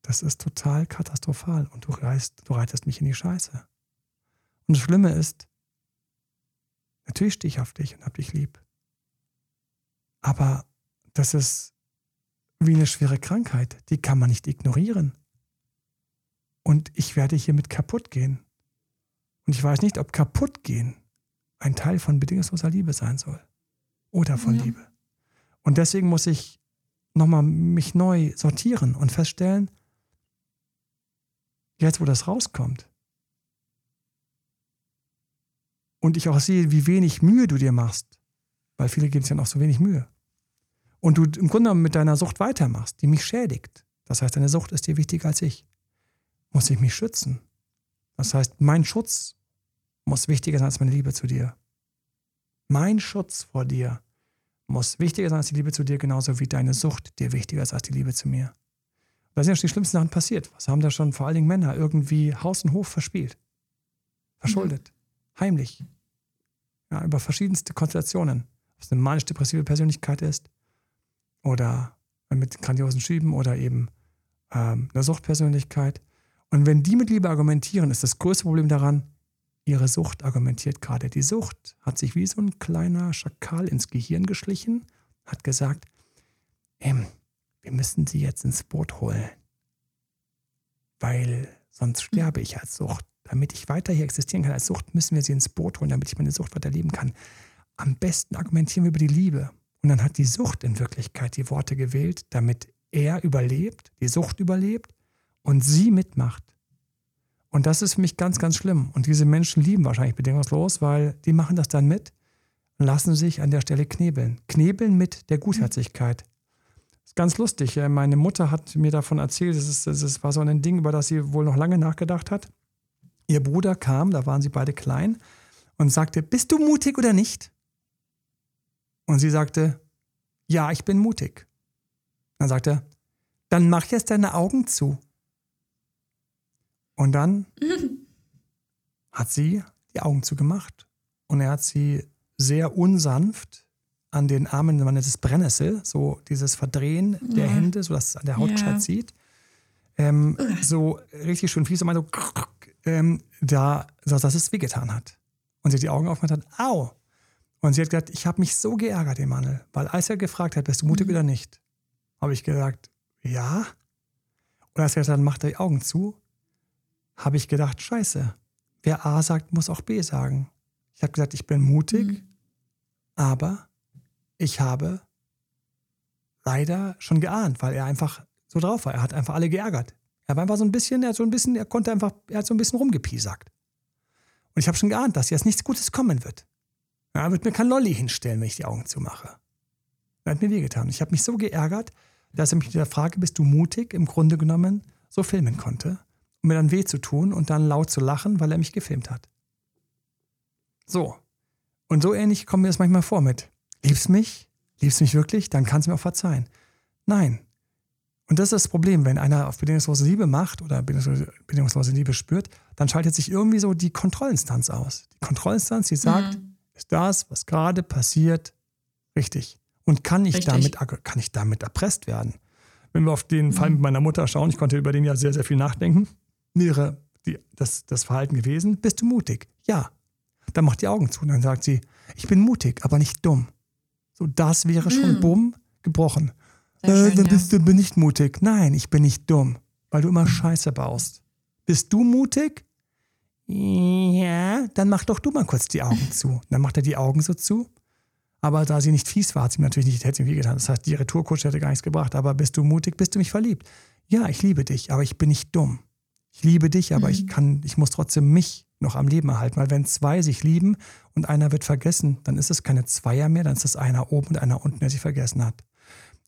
das ist total katastrophal und du, reist, du reitest mich in die Scheiße. Und das Schlimme ist, natürlich stehe ich auf dich und hab dich lieb. Aber das ist wie eine schwere Krankheit, die kann man nicht ignorieren. Und ich werde hiermit kaputt gehen. Und ich weiß nicht, ob kaputt gehen ein Teil von bedingungsloser Liebe sein soll. Oder von ja. Liebe. Und deswegen muss ich nochmal mich neu sortieren und feststellen, Jetzt, wo das rauskommt. Und ich auch sehe, wie wenig Mühe du dir machst, weil viele geben es ja noch so wenig Mühe. Und du im Grunde mit deiner Sucht weitermachst, die mich schädigt. Das heißt, deine Sucht ist dir wichtiger als ich. Muss ich mich schützen. Das heißt, mein Schutz muss wichtiger sein als meine Liebe zu dir. Mein Schutz vor dir muss wichtiger sein als die Liebe zu dir, genauso wie deine Sucht dir wichtiger ist als die Liebe zu mir. Da sind ja schon die schlimmsten Sachen passiert. Was haben da schon vor allen Dingen Männer irgendwie Haus und Hof verspielt? Verschuldet. Mhm. Heimlich. Ja, über verschiedenste Konstellationen. Ob es eine manisch-depressive Persönlichkeit ist oder mit grandiosen Schieben oder eben ähm, eine Suchtpersönlichkeit. Und wenn die mit Liebe argumentieren, ist das größte Problem daran, ihre Sucht argumentiert gerade. Die Sucht hat sich wie so ein kleiner Schakal ins Gehirn geschlichen, hat gesagt, ähm, wir müssen sie jetzt ins Boot holen, weil sonst hm. sterbe ich als Sucht. Damit ich weiter hier existieren kann als Sucht, müssen wir sie ins Boot holen, damit ich meine Sucht weiterleben kann. Am besten argumentieren wir über die Liebe. Und dann hat die Sucht in Wirklichkeit die Worte gewählt, damit er überlebt, die Sucht überlebt und sie mitmacht. Und das ist für mich ganz, ganz schlimm. Und diese Menschen lieben wahrscheinlich bedingungslos, weil die machen das dann mit und lassen sich an der Stelle knebeln. Knebeln mit der Gutherzigkeit ist ganz lustig. Meine Mutter hat mir davon erzählt, es war so ein Ding, über das sie wohl noch lange nachgedacht hat. Ihr Bruder kam, da waren sie beide klein, und sagte, bist du mutig oder nicht? Und sie sagte, Ja, ich bin mutig. Dann sagt er, dann mach jetzt deine Augen zu. Und dann <laughs> hat sie die Augen zugemacht und er hat sie sehr unsanft an den Armen, man nennt es Brennnessel, so dieses Verdrehen ja. der Hände, sodass es an der Haut ja. sieht. Ähm, so richtig schön fies und so, ähm, da, so, dass es wehgetan hat. Und sie hat die Augen aufgemacht und hat, au! Und sie hat gesagt, ich habe mich so geärgert, Emanuel, weil als er gefragt hat, bist du mutig mhm. oder nicht, habe ich gesagt, ja. Und als er gesagt hat, dann macht er die Augen zu, habe ich gedacht, scheiße, wer A sagt, muss auch B sagen. Ich habe gesagt, ich bin mutig, mhm. aber ich habe leider schon geahnt, weil er einfach so drauf war. Er hat einfach alle geärgert. Er war einfach so ein bisschen, er hat so ein bisschen, er konnte einfach, er hat so ein bisschen rumgepiesackt. Und ich habe schon geahnt, dass jetzt nichts Gutes kommen wird. Er wird mir kein Lolli hinstellen, wenn ich die Augen zumache. Er hat mir wehgetan. Ich habe mich so geärgert, dass er mich mit der Frage, bist du mutig, im Grunde genommen so filmen konnte, um mir dann weh zu tun und dann laut zu lachen, weil er mich gefilmt hat. So. Und so ähnlich kommt mir das manchmal vor mit, liebst mich? Liebst mich wirklich? Dann kannst du mir auch verzeihen. Nein. Und das ist das Problem, wenn einer auf bedingungslose Liebe macht oder bedingungslose Liebe spürt, dann schaltet sich irgendwie so die Kontrollinstanz aus. Die Kontrollinstanz, die sagt, mhm. ist das, was gerade passiert, richtig? Und kann ich, damit, kann ich damit erpresst werden? Wenn wir auf den Fall mit mhm. meiner Mutter schauen, ich konnte über den ja sehr, sehr viel nachdenken, wäre die, das, das Verhalten gewesen, bist du mutig? Ja. Dann macht die Augen zu und dann sagt sie, ich bin mutig, aber nicht dumm. So, das wäre schon, mhm. bumm, gebrochen. Äh, dann bist ja. du bin nicht mutig. Nein, ich bin nicht dumm, weil du immer Scheiße baust. Bist du mutig? Ja, dann mach doch du mal kurz die Augen zu. Dann macht er die Augen so zu aber da sie nicht fies war, hat sie mir natürlich nicht, hätte sie getan. Das heißt, die Retourkutsche hätte gar nichts gebracht. Aber bist du mutig? Bist du mich verliebt? Ja, ich liebe dich, aber ich bin nicht dumm. Ich liebe dich, aber mhm. ich kann, ich muss trotzdem mich noch am Leben erhalten. Weil wenn zwei sich lieben und einer wird vergessen, dann ist es keine Zweier mehr, dann ist es einer oben und einer unten, der sich vergessen hat.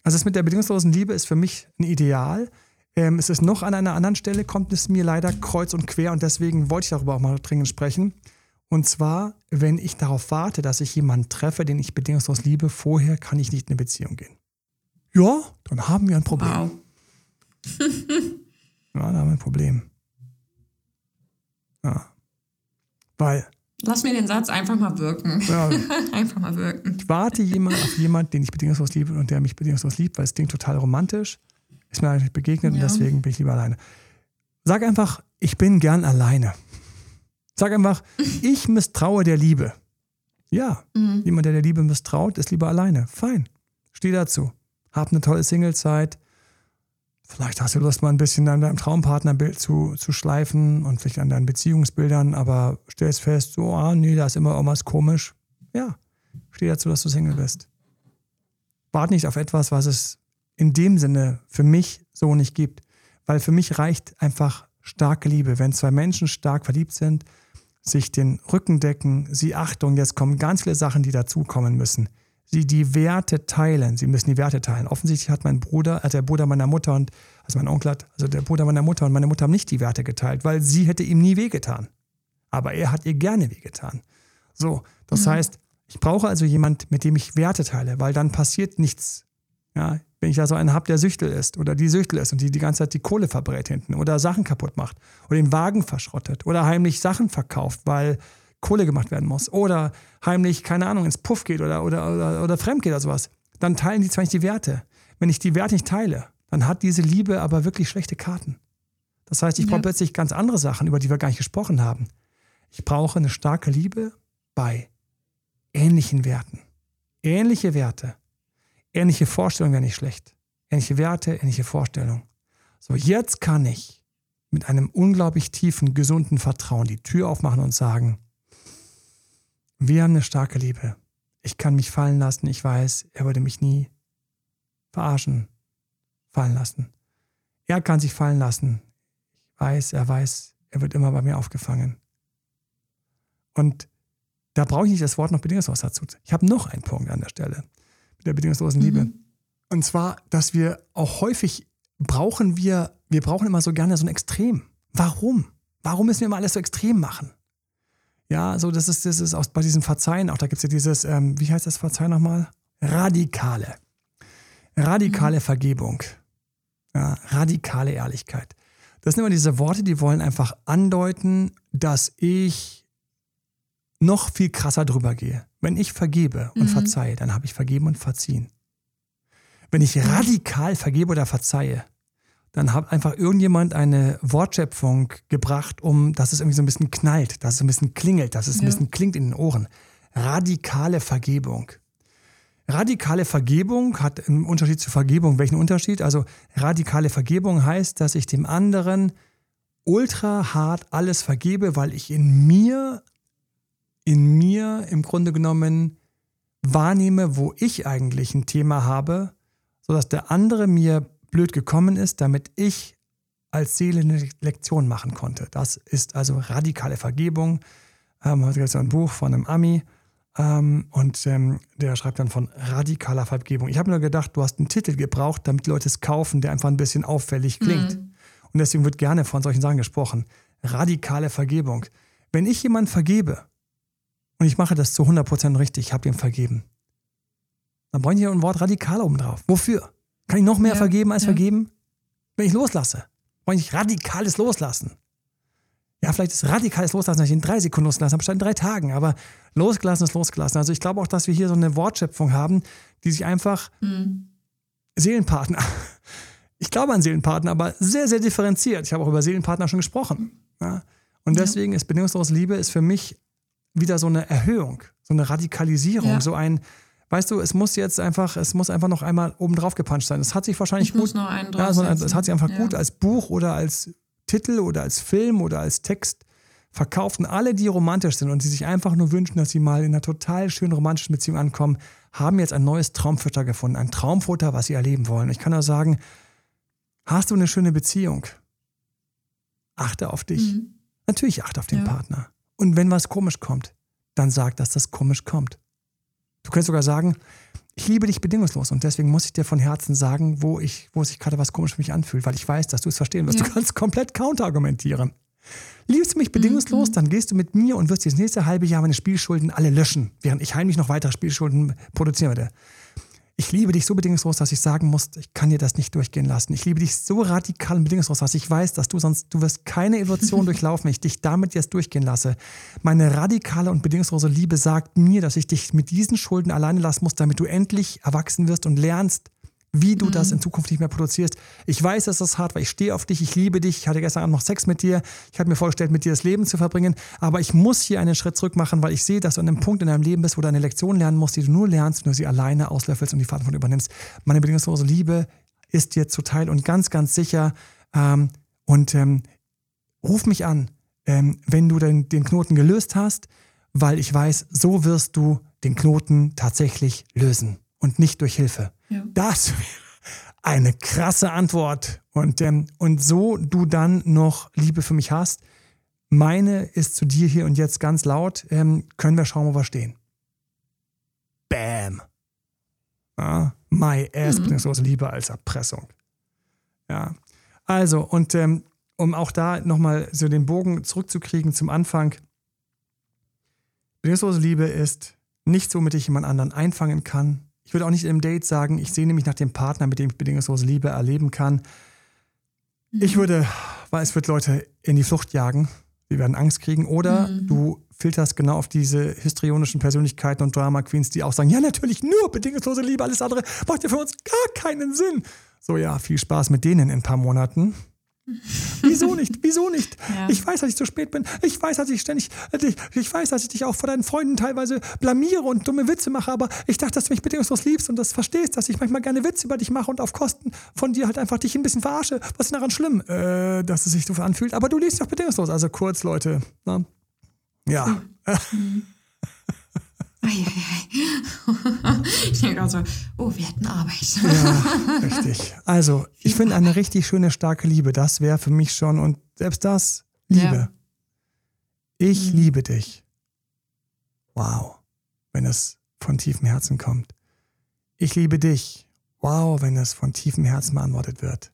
Also das mit der bedingungslosen Liebe ist für mich ein Ideal. Ähm, es ist noch an einer anderen Stelle, kommt es mir leider kreuz und quer und deswegen wollte ich darüber auch mal dringend sprechen. Und zwar, wenn ich darauf warte, dass ich jemanden treffe, den ich bedingungslos liebe, vorher kann ich nicht in eine Beziehung gehen. Ja, dann haben wir ein Problem. Wow. <laughs> ja, dann haben wir ein Problem. Ja. Weil. Lass mir den Satz einfach mal wirken. Ja, <laughs> einfach mal wirken. Ich warte jemand auf jemanden, den ich bedingungslos liebe und der mich bedingungslos liebt, weil es klingt total romantisch. Ist mir eigentlich begegnet ja. und deswegen bin ich lieber alleine. Sag einfach, ich bin gern alleine. Sag einfach, <laughs> ich misstraue der Liebe. Ja, mhm. jemand, der der Liebe misstraut, ist lieber alleine. Fein. Steh dazu. Hab eine tolle Singlezeit. Vielleicht hast du Lust, mal ein bisschen an deinem Traumpartnerbild zu, zu schleifen und vielleicht an deinen Beziehungsbildern, aber stellst fest, so, ah, nee, da ist immer irgendwas komisch. Ja, steh dazu, dass du Single bist. Wart nicht auf etwas, was es in dem Sinne für mich so nicht gibt. Weil für mich reicht einfach starke Liebe. Wenn zwei Menschen stark verliebt sind, sich den Rücken decken, sie Achtung, jetzt kommen ganz viele Sachen, die dazukommen müssen. Sie die Werte teilen, sie müssen die Werte teilen. Offensichtlich hat mein Bruder, also der Bruder meiner Mutter und, also mein Onkel hat, also der Bruder meiner Mutter und meine Mutter haben nicht die Werte geteilt, weil sie hätte ihm nie wehgetan. Aber er hat ihr gerne wehgetan. So, das mhm. heißt, ich brauche also jemand, mit dem ich Werte teile, weil dann passiert nichts. Ja, wenn ich da so einen habe, der Süchtel ist oder die Süchtel ist und die die ganze Zeit die Kohle verbrät hinten oder Sachen kaputt macht oder den Wagen verschrottet oder heimlich Sachen verkauft, weil Kohle gemacht werden muss oder heimlich, keine Ahnung, ins Puff geht oder, oder, oder, oder fremd geht oder sowas, dann teilen die zwar nicht die Werte. Wenn ich die Werte nicht teile, dann hat diese Liebe aber wirklich schlechte Karten. Das heißt, ich ja. brauche plötzlich ganz andere Sachen, über die wir gar nicht gesprochen haben. Ich brauche eine starke Liebe bei ähnlichen Werten. Ähnliche Werte. Ähnliche Vorstellungen wäre nicht schlecht. Ähnliche Werte, ähnliche Vorstellungen. So, jetzt kann ich mit einem unglaublich tiefen, gesunden Vertrauen die Tür aufmachen und sagen, wir haben eine starke Liebe. Ich kann mich fallen lassen. Ich weiß, er würde mich nie verarschen, fallen lassen. Er kann sich fallen lassen. Ich weiß, er weiß, er wird immer bei mir aufgefangen. Und da brauche ich nicht das Wort noch bedingungslos dazu. Ich habe noch einen Punkt an der Stelle der bedingungslosen Liebe. Mhm. Und zwar, dass wir auch häufig brauchen wir, wir brauchen immer so gerne so ein Extrem. Warum? Warum müssen wir immer alles so extrem machen? Ja, so das ist, das ist auch bei diesem Verzeihen, auch da gibt es ja dieses, ähm, wie heißt das Verzeihen nochmal? Radikale. radikale Vergebung, ja, radikale Ehrlichkeit. Das sind immer diese Worte, die wollen einfach andeuten, dass ich noch viel krasser drüber gehe. Wenn ich vergebe und mhm. verzeihe, dann habe ich vergeben und verziehen. Wenn ich radikal vergebe oder verzeihe, dann hat einfach irgendjemand eine Wortschöpfung gebracht, um, dass es irgendwie so ein bisschen knallt, dass es ein bisschen klingelt, dass es ein bisschen klingt in den Ohren. Radikale Vergebung. Radikale Vergebung hat im Unterschied zu Vergebung welchen Unterschied? Also radikale Vergebung heißt, dass ich dem anderen ultra hart alles vergebe, weil ich in mir, in mir im Grunde genommen wahrnehme, wo ich eigentlich ein Thema habe, sodass der andere mir blöd gekommen ist, damit ich als Seele eine Lektion machen konnte. Das ist also radikale Vergebung. Ähm, heute gibt es ein Buch von einem Ami, ähm, und ähm, der schreibt dann von radikaler Vergebung. Ich habe nur gedacht, du hast einen Titel gebraucht, damit die Leute es kaufen, der einfach ein bisschen auffällig klingt. Mhm. Und deswegen wird gerne von solchen Sachen gesprochen. Radikale Vergebung. Wenn ich jemanden vergebe und ich mache das zu 100% richtig, ich habe ihm vergeben, dann brauche ich hier ein Wort radikal oben drauf. Wofür? Kann ich noch mehr ja, vergeben als ja. vergeben? Wenn ich loslasse, brauche ich radikales Loslassen. Ja, vielleicht ist radikales Loslassen, dass ich in drei Sekunden loslassen habe, statt in drei Tagen. Aber losgelassen ist losgelassen. Also ich glaube auch, dass wir hier so eine Wortschöpfung haben, die sich einfach mhm. Seelenpartner, <laughs> ich glaube an Seelenpartner, aber sehr, sehr differenziert. Ich habe auch über Seelenpartner schon gesprochen. Ja? Und deswegen ist bedingungslose Liebe ist für mich wieder so eine Erhöhung, so eine Radikalisierung, so ein, weißt du, es muss jetzt einfach, es muss einfach noch einmal oben drauf gepanscht sein. Es hat sich wahrscheinlich ich gut, ja, also es hat sich einfach gut als Buch oder als Titel oder als Film oder als Text verkauft. Und alle, die romantisch sind und die sich einfach nur wünschen, dass sie mal in einer total schönen romantischen Beziehung ankommen, haben jetzt ein neues Traumfutter gefunden. Ein Traumfutter, was sie erleben wollen. Ich kann nur sagen, hast du eine schöne Beziehung? Achte auf dich. Mhm. Natürlich achte auf den ja. Partner. Und wenn was komisch kommt, dann sag, dass das komisch kommt. Du kannst sogar sagen, ich liebe dich bedingungslos und deswegen muss ich dir von Herzen sagen, wo, ich, wo sich gerade was komisch für mich anfühlt, weil ich weiß, dass du es verstehen wirst. Ja. Du kannst komplett counterargumentieren. Liebst du mich bedingungslos, mhm. dann gehst du mit mir und wirst das nächste halbe Jahr meine Spielschulden alle löschen, während ich heimlich noch weitere Spielschulden produzieren werde ich liebe dich so bedingungslos, dass ich sagen muss, ich kann dir das nicht durchgehen lassen. Ich liebe dich so radikal und bedingungslos, dass ich weiß, dass du sonst, du wirst keine Evolution <laughs> durchlaufen, wenn ich dich damit jetzt durchgehen lasse. Meine radikale und bedingungslose Liebe sagt mir, dass ich dich mit diesen Schulden alleine lassen muss, damit du endlich erwachsen wirst und lernst, wie du mhm. das in Zukunft nicht mehr produzierst. Ich weiß, dass das hart, weil ich stehe auf dich, ich liebe dich. Ich hatte gestern Abend noch Sex mit dir. Ich habe mir vorgestellt, mit dir das Leben zu verbringen. Aber ich muss hier einen Schritt zurück machen, weil ich sehe, dass du an einem Punkt in deinem Leben bist, wo du eine Lektion lernen musst, die du nur lernst, wenn du sie alleine auslöffelst und die Verantwortung übernimmst. Meine bedingungslose Liebe ist dir zuteil und ganz, ganz sicher. Ähm, und ähm, ruf mich an, ähm, wenn du den, den Knoten gelöst hast, weil ich weiß, so wirst du den Knoten tatsächlich lösen und nicht durch Hilfe. Ja. Das wäre eine krasse Antwort. Und, ähm, und so du dann noch Liebe für mich hast, meine ist zu dir hier und jetzt ganz laut, ähm, können wir schauen, wo wir stehen. Bam. Ja, my ass, mhm. beziehungsweise Liebe als Erpressung. Ja. Also, und ähm, um auch da nochmal so den Bogen zurückzukriegen zum Anfang. Bedingungslose Liebe ist nicht so, mit ich jemand anderen einfangen kann, ich würde auch nicht im Date sagen, ich sehne mich nach dem Partner, mit dem ich bedingungslose Liebe erleben kann. Ich mhm. würde, weil es wird Leute in die Flucht jagen, sie werden Angst kriegen. Oder mhm. du filterst genau auf diese histrionischen Persönlichkeiten und Drama Queens, die auch sagen, ja natürlich nur bedingungslose Liebe, alles andere macht ja für uns gar keinen Sinn. So ja, viel Spaß mit denen in ein paar Monaten. Wieso nicht? Wieso nicht? <laughs> Ja. Ich weiß, dass ich zu spät bin. Ich weiß, dass ich ständig, ich, ich weiß, dass ich dich auch vor deinen Freunden teilweise blamiere und dumme Witze mache, aber ich dachte, dass du mich bedingungslos liebst und das verstehst, dass ich manchmal gerne Witze über dich mache und auf Kosten von dir halt einfach dich ein bisschen verarsche. Was ist daran schlimm? Äh, dass es sich so anfühlt. Aber du liebst dich auch bedingungslos. Also kurz, Leute. Na? Ne? Ja. Mhm. <laughs> <laughs> ich denke also, oh, wir hätten Arbeit. ja, <laughs> richtig. Also, ich finde eine richtig schöne, starke Liebe, das wäre für mich schon, und selbst das, Liebe. Ja. Ich mhm. liebe dich. Wow, wenn es von tiefem Herzen kommt. Ich liebe dich. Wow, wenn es von tiefem Herzen beantwortet wird.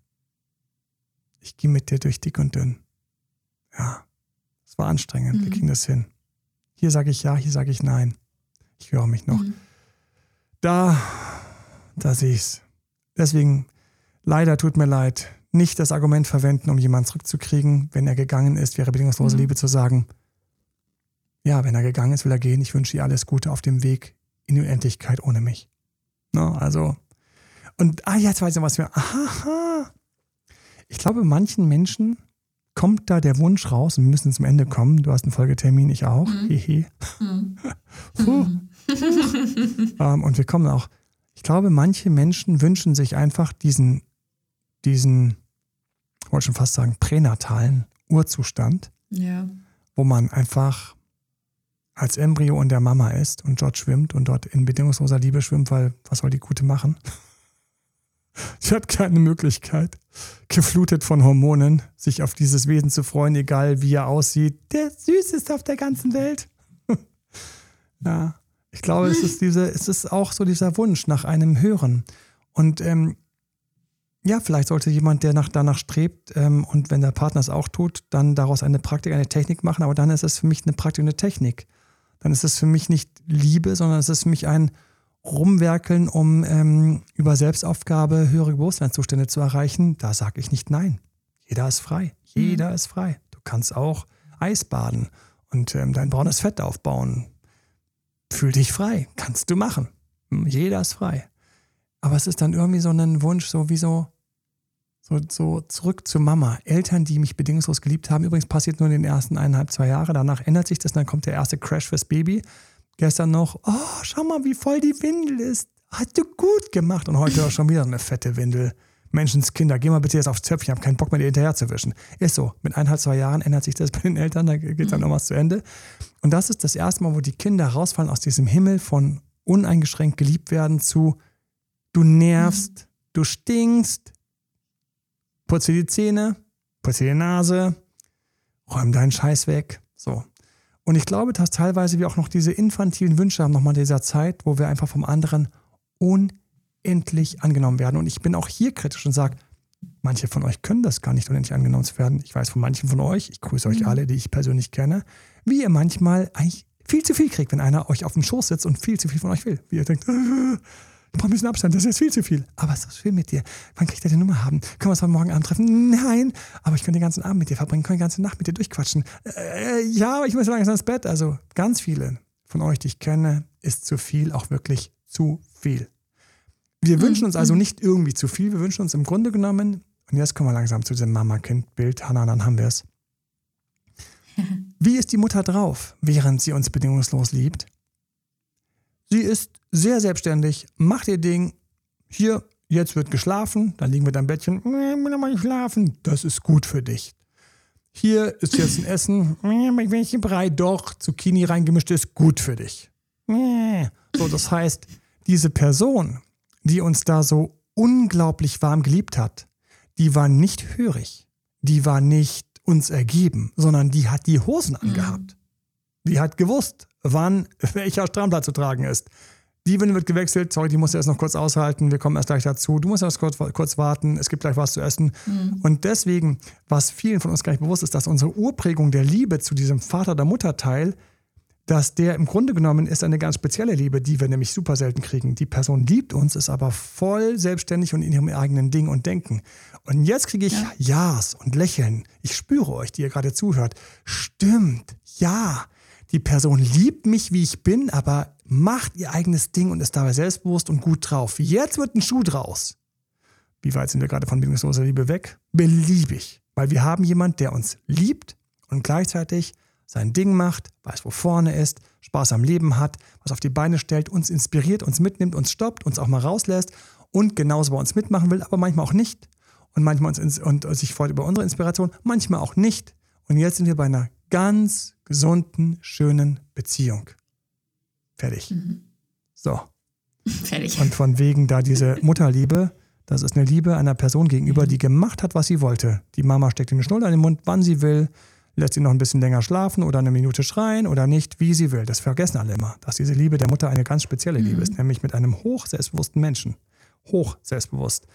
Ich gehe mit dir durch dick und dünn. Ja, es war anstrengend. Mhm. Wir kriegen das hin. Hier sage ich ja, hier sage ich nein. Ich höre mich noch. Mhm. Da, da sehe ich es. deswegen, leider tut mir leid, nicht das Argument verwenden, um jemanden zurückzukriegen. Wenn er gegangen ist, wäre bedingungslose mhm. Liebe zu sagen, ja, wenn er gegangen ist, will er gehen. Ich wünsche ihr alles Gute auf dem Weg in die Unendlichkeit ohne mich. No, also, und, ah, jetzt weiß ich, was wir, aha, ich glaube, manchen Menschen kommt da der Wunsch raus, und wir müssen zum Ende kommen. Du hast einen Folgetermin, ich auch. Mhm. Hehe. Mhm. <laughs> <laughs> ähm, und wir kommen auch. Ich glaube, manche Menschen wünschen sich einfach diesen, diesen, ich wollte schon fast sagen, pränatalen Urzustand, ja. wo man einfach als Embryo in der Mama ist und dort schwimmt und dort in bedingungsloser Liebe schwimmt, weil was soll die Gute machen? <laughs> Sie hat keine Möglichkeit, geflutet von Hormonen, sich auf dieses Wesen zu freuen, egal wie er aussieht. Der süßeste auf der ganzen Welt. <laughs> ja, ich glaube, es ist diese, es ist auch so dieser Wunsch nach einem Hören. Und ähm, ja, vielleicht sollte jemand, der nach, danach strebt ähm, und wenn der Partner es auch tut, dann daraus eine Praktik, eine Technik machen. Aber dann ist es für mich eine Praktik, eine Technik. Dann ist es für mich nicht Liebe, sondern es ist für mich ein rumwerkeln, um ähm, über Selbstaufgabe höhere Bewusstseinszustände zu erreichen, da sage ich nicht nein. Jeder ist frei. Jeder mhm. ist frei. Du kannst auch Eis baden und ähm, dein braunes Fett aufbauen. Fühl dich frei. Kannst du machen. Jeder ist frei. Aber es ist dann irgendwie so ein Wunsch, so wie so, so, so zurück zu Mama. Eltern, die mich bedingungslos geliebt haben. Übrigens passiert nur in den ersten eineinhalb, zwei Jahren. Danach ändert sich das dann kommt der erste Crash fürs Baby gestern noch, oh, schau mal, wie voll die Windel ist. Hast du gut gemacht. Und heute auch <laughs> schon wieder eine fette Windel. Menschenskinder, geh mal bitte jetzt aufs Zöpfchen, ich habe keinen Bock mehr, dir hinterher zu wischen. Ist so, mit eineinhalb, zwei Jahren ändert sich das bei den Eltern, da geht dann mhm. noch was zu Ende. Und das ist das erste Mal, wo die Kinder rausfallen aus diesem Himmel von uneingeschränkt geliebt werden zu du nervst, mhm. du stinkst, putze die Zähne, putze die Nase, räum deinen Scheiß weg. So. Und ich glaube, dass teilweise wir auch noch diese infantilen Wünsche haben, nochmal dieser Zeit, wo wir einfach vom anderen unendlich angenommen werden. Und ich bin auch hier kritisch und sage, manche von euch können das gar nicht unendlich angenommen werden. Ich weiß von manchen von euch, ich grüße euch mhm. alle, die ich persönlich kenne, wie ihr manchmal eigentlich viel zu viel kriegt, wenn einer euch auf dem Schoß sitzt und viel zu viel von euch will. Wie ihr denkt, <laughs> ich brauche ein bisschen Abstand, das ist jetzt viel zu viel. Aber es ist schön mit dir. Wann kann ich deine Nummer haben? Können wir uns heute Morgen Abend treffen? Nein, aber ich kann den ganzen Abend mit dir verbringen, kann die ganze Nacht mit dir durchquatschen. Äh, ja, aber ich muss langsam ins Bett. Also ganz viele von euch, die ich kenne, ist zu viel, auch wirklich zu viel. Wir wünschen uns also mhm. nicht irgendwie zu viel, wir wünschen uns im Grunde genommen, und jetzt kommen wir langsam zu diesem Mama-Kind-Bild, Hannah, dann haben wir es. <laughs> Wie ist die Mutter drauf, während sie uns bedingungslos liebt? Sie ist sehr selbstständig, macht ihr Ding. Hier, jetzt wird geschlafen, dann liegen wir da im Bettchen. Will mal schlafen. Das ist gut für dich. Hier ist jetzt ein Essen. Welche Brei? Doch, Zucchini reingemischt ist gut für dich. So, das heißt, diese Person, die uns da so unglaublich warm geliebt hat, die war nicht hörig. Die war nicht uns ergeben, sondern die hat die Hosen angehabt. Die hat gewusst, wann <laughs> welcher Strampler zu tragen ist. Die Winde wird gewechselt, sorry, die musst du erst noch kurz aushalten, wir kommen erst gleich dazu. Du musst erst kurz, kurz warten, es gibt gleich was zu essen. Mhm. Und deswegen, was vielen von uns gar nicht bewusst ist, dass unsere Urprägung der Liebe zu diesem Vater- oder Mutterteil, dass der im Grunde genommen ist eine ganz spezielle Liebe, die wir nämlich super selten kriegen. Die Person liebt uns, ist aber voll selbstständig und in ihrem eigenen Ding und Denken. Und jetzt kriege ich ja. Ja's und Lächeln. Ich spüre euch, die ihr gerade zuhört. Stimmt, ja die Person liebt mich, wie ich bin, aber macht ihr eigenes Ding und ist dabei selbstbewusst und gut drauf. Jetzt wird ein Schuh draus. Wie weit sind wir gerade von bedingungsloser Liebe weg? Beliebig. Weil wir haben jemand, der uns liebt und gleichzeitig sein Ding macht, weiß, wo vorne ist, Spaß am Leben hat, was auf die Beine stellt, uns inspiriert, uns mitnimmt, uns stoppt, uns auch mal rauslässt und genauso bei uns mitmachen will, aber manchmal auch nicht. Und manchmal uns und sich freut über unsere Inspiration, manchmal auch nicht. Und jetzt sind wir bei einer ganz gesunden, schönen Beziehung. Fertig. Mhm. So. <laughs> Fertig. Und von wegen da diese Mutterliebe, das ist eine Liebe einer Person gegenüber, mhm. die gemacht hat, was sie wollte. Die Mama steckt den Schnuller in den Mund, wann sie will, lässt sie noch ein bisschen länger schlafen oder eine Minute schreien oder nicht, wie sie will. Das vergessen alle immer, dass diese Liebe der Mutter eine ganz spezielle mhm. Liebe ist, nämlich mit einem hoch selbstbewussten Menschen. Hoch selbstbewusst.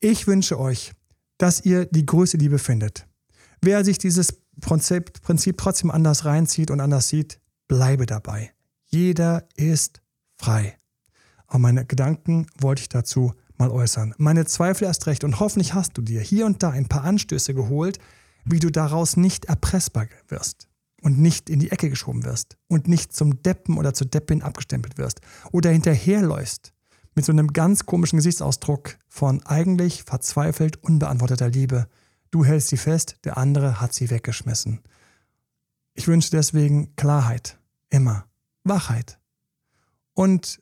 Ich wünsche euch, dass ihr die größte Liebe findet. Wer sich dieses Prinzip, Prinzip trotzdem anders reinzieht und anders sieht, bleibe dabei. Jeder ist frei. Aber meine Gedanken wollte ich dazu mal äußern. Meine Zweifel erst recht. Und hoffentlich hast du dir hier und da ein paar Anstöße geholt, wie du daraus nicht erpressbar wirst und nicht in die Ecke geschoben wirst und nicht zum Deppen oder zur Deppin abgestempelt wirst oder hinterherläufst mit so einem ganz komischen Gesichtsausdruck von eigentlich verzweifelt unbeantworteter Liebe. Du hältst sie fest, der andere hat sie weggeschmissen. Ich wünsche deswegen Klarheit, immer, Wachheit und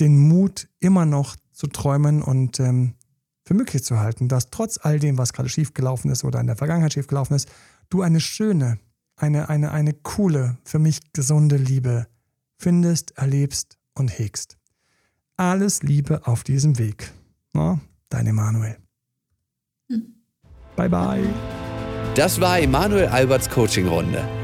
den Mut, immer noch zu träumen und ähm, für möglich zu halten, dass trotz all dem, was gerade schiefgelaufen ist oder in der Vergangenheit schiefgelaufen ist, du eine schöne, eine, eine, eine coole, für mich gesunde Liebe findest, erlebst und hegst. Alles Liebe auf diesem Weg. Na, dein Emanuel. Hm. Bye bye. Das war Emanuel Alberts Coaching-Runde.